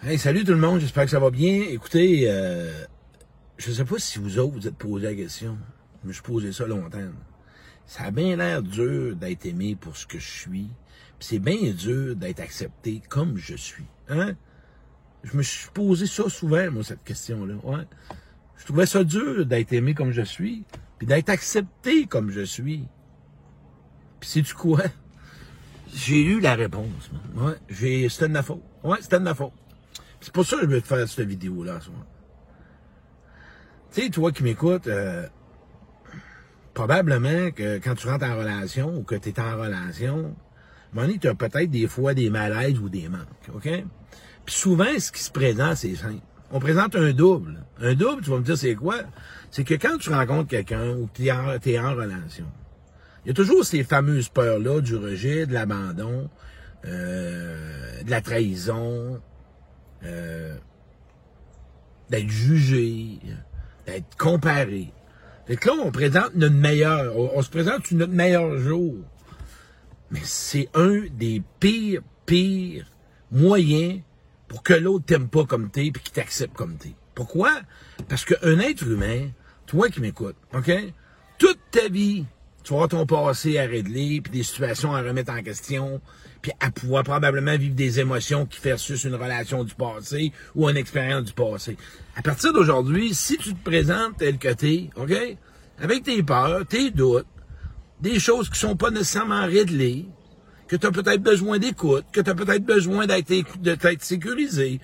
Hey, salut tout le monde, j'espère que ça va bien. Écoutez, euh, je sais pas si vous autres vous êtes posé la question. Je me suis posé ça longtemps. Ça a bien l'air dur d'être aimé pour ce que je suis. Puis c'est bien dur d'être accepté comme je suis. Hein? Je me suis posé ça souvent, moi, cette question-là. Ouais. Je trouvais ça dur d'être aimé comme je suis, puis d'être accepté comme je suis. Puis sais-tu quoi? J'ai eu la réponse. Ouais, c'était de ma faute. Ouais, c'était de ma faute. C'est pour ça que je veux te faire cette vidéo-là, ce. Tu sais, toi qui m'écoutes, euh, probablement que quand tu rentres en relation ou que tu es en relation, donné, tu as peut-être des fois des malaises ou des manques, OK? Puis souvent, ce qui se présente, c'est simple. On présente un double. Un double, tu vas me dire, c'est quoi? C'est que quand tu rencontres quelqu'un ou que tu es, en, relation, il y a toujours ces fameuses peurs-là du rejet, de l'abandon, euh, de la trahison, d'être jugé, d'être comparé. Fait que là, on présente notre meilleur, on, se présente sur notre meilleur jour. Mais c'est un des pires, pires moyens pour que l'autre t'aime pas comme t'es puis qu'il t'accepte comme t'es. Pourquoi? Parce qu'un être humain, toi qui m'écoutes, OK? Toute ta vie, tu vas ton passé à régler, puis des situations à remettre en question, puis à pouvoir probablement vivre des émotions qui versus une relation du passé ou une expérience du passé. À partir d'aujourd'hui, si tu te présentes tel que t'es, OK? Avec tes peurs, tes doutes, des choses qui sont pas nécessairement réglées, que tu as peut-être besoin d'écoute, que tu as peut-être besoin d'être d'être sécurisé,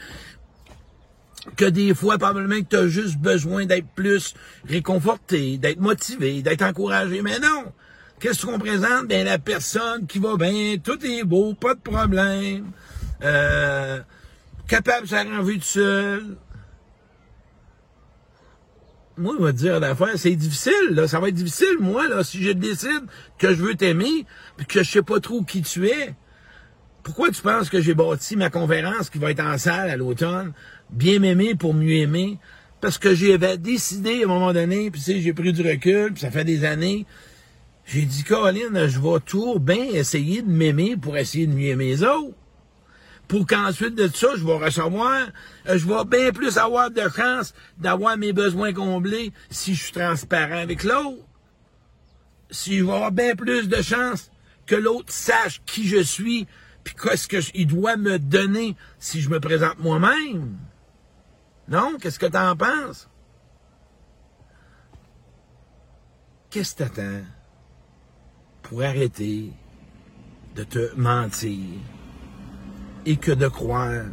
que des fois, probablement que tu as juste besoin d'être plus réconforté, d'être motivé, d'être encouragé. Mais non! Qu'est-ce qu'on présente? Bien, la personne qui va bien, tout est beau, pas de problème, euh, capable de s'arranger tout seul. Moi, je vais te dire l'affaire, c'est difficile, là. Ça va être difficile, moi, là, si je décide que je veux t'aimer, puis que je sais pas trop qui tu es. Pourquoi tu penses que j'ai bâti ma conférence qui va être en salle à l'automne? Bien m'aimer pour mieux aimer? Parce que j'avais décidé à un moment donné, puis tu sais, j'ai pris du recul, puis ça fait des années. J'ai dit, Caroline, je vais tout bien essayer de m'aimer pour essayer de mieux aimer les autres. Pour qu'ensuite de ça, je vais recevoir, euh, je vais bien plus avoir de chance d'avoir mes besoins comblés si je suis transparent avec l'autre. Si je vais avoir bien plus de chance que l'autre sache qui je suis, puis qu'est-ce qu'il doit me donner si je me présente moi-même? Non? Qu'est-ce que t'en penses? Qu'est-ce que t'attends pour arrêter de te mentir et que de croire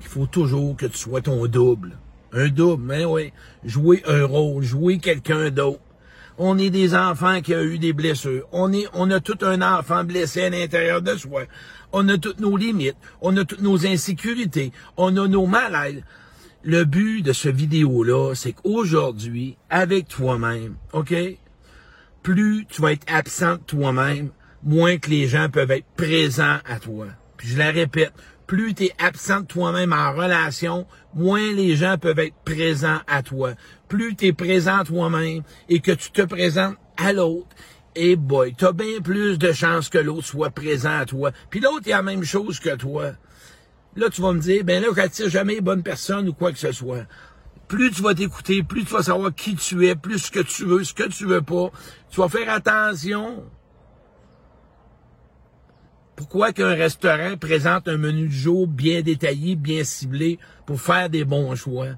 qu'il faut toujours que tu sois ton double? Un double, mais oui. Jouer un rôle, jouer quelqu'un d'autre. On est des enfants qui ont eu des blessures. On est, on a tout un enfant blessé à l'intérieur de soi. On a toutes nos limites. On a toutes nos insécurités. On a nos malaises. Le but de ce vidéo-là, c'est qu'aujourd'hui, avec toi-même, OK? Plus tu vas être absent de toi-même, moins que les gens peuvent être présents à toi. Puis je la répète, plus tu es absent de toi-même en relation, moins les gens peuvent être présents à toi. Plus tu es présent toi-même et que tu te présentes à l'autre, et boy, t'as bien plus de chances que l'autre soit présent à toi. Puis l'autre, a la même chose que toi. Là, tu vas me dire, ben là, j'attire jamais bonne personne ou quoi que ce soit. Plus tu vas t'écouter, plus tu vas savoir qui tu es, plus ce que tu veux, ce que tu veux pas. Tu vas faire attention. Pourquoi qu'un restaurant présente un menu du jour bien détaillé, bien ciblé pour faire des bons choix?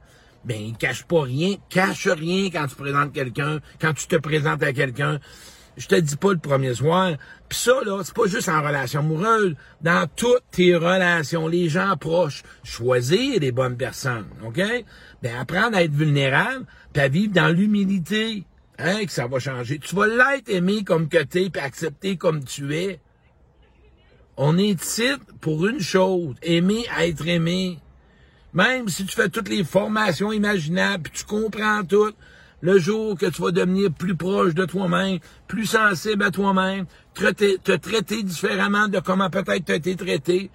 Ben, il cache pas rien, cache rien quand tu présentes quelqu'un, quand tu te présentes à quelqu'un. Je te dis pas le premier soir. Puis ça, là, c'est pas juste en relation amoureuse. Dans toutes tes relations, les gens proches, choisir des bonnes personnes, OK? Ben, apprendre à être vulnérable, puis à vivre dans l'humilité, hein, que ça va changer. Tu vas l'être aimé comme que t'es, puis accepter comme tu es. On est ici pour une chose, aimer être aimé. Même si tu fais toutes les formations imaginables, puis tu comprends tout, le jour que tu vas devenir plus proche de toi-même, plus sensible à toi-même, te traiter différemment de comment peut-être tu as été traité,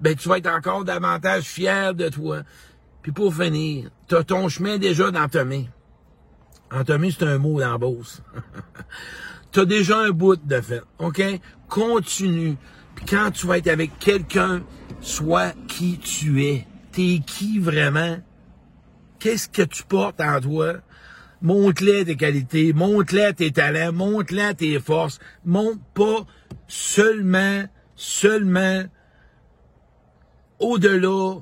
ben tu vas être encore davantage fier de toi. Puis pour finir, tu as ton chemin déjà dans ta main. En ta main, c'est un mot dans bourse. tu as déjà un bout de fait. OK? Continue. Puis quand tu vas être avec quelqu'un, sois qui tu es. T'es qui vraiment? Qu'est-ce que tu portes en toi? Montre-les tes qualités, montre-les tes talents, montre-les tes forces. Montre pas seulement, seulement au-delà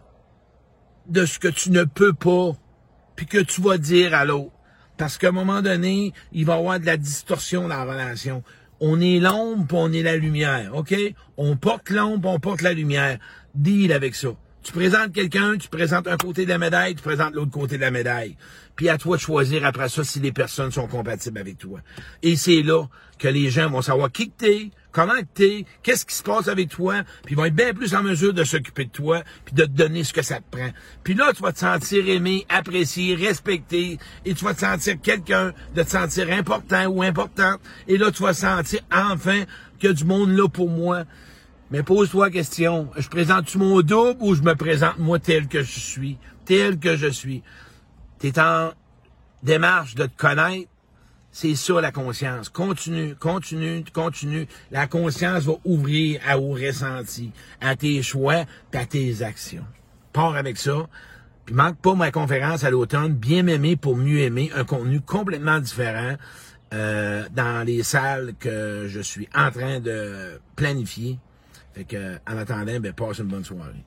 de ce que tu ne peux pas, puis que tu vas dire à l'autre. Parce qu'à un moment donné, il va y avoir de la distorsion dans la relation. On est l'ombre, on est la lumière, OK? On porte l'ombre, on porte la lumière. Deal avec ça. Tu présentes quelqu'un, tu présentes un côté de la médaille, tu présentes l'autre côté de la médaille. Puis à toi de choisir après ça si les personnes sont compatibles avec toi. Et c'est là que les gens vont savoir qui que t'es, comment t'es, qu'est-ce qui se passe avec toi, puis ils vont être bien plus en mesure de s'occuper de toi, puis de te donner ce que ça te prend. Puis là, tu vas te sentir aimé, apprécié, respecté, et tu vas te sentir quelqu'un, de te sentir important ou importante. Et là, tu vas sentir enfin qu'il y a du monde là pour moi. Mais pose-toi la question, je présente-tu mon double ou je me présente moi tel que je suis, tel que je suis? T'es en démarche de te connaître, c'est ça la conscience. Continue, continue, continue. La conscience va ouvrir à vos ressentis, à tes choix, à tes actions. Pars avec ça. Puis manque pas ma conférence à l'automne, bien m'aimer pour mieux aimer, un contenu complètement différent euh, dans les salles que je suis en train de planifier. Fait que, en attendant, ben, passe une bonne soirée.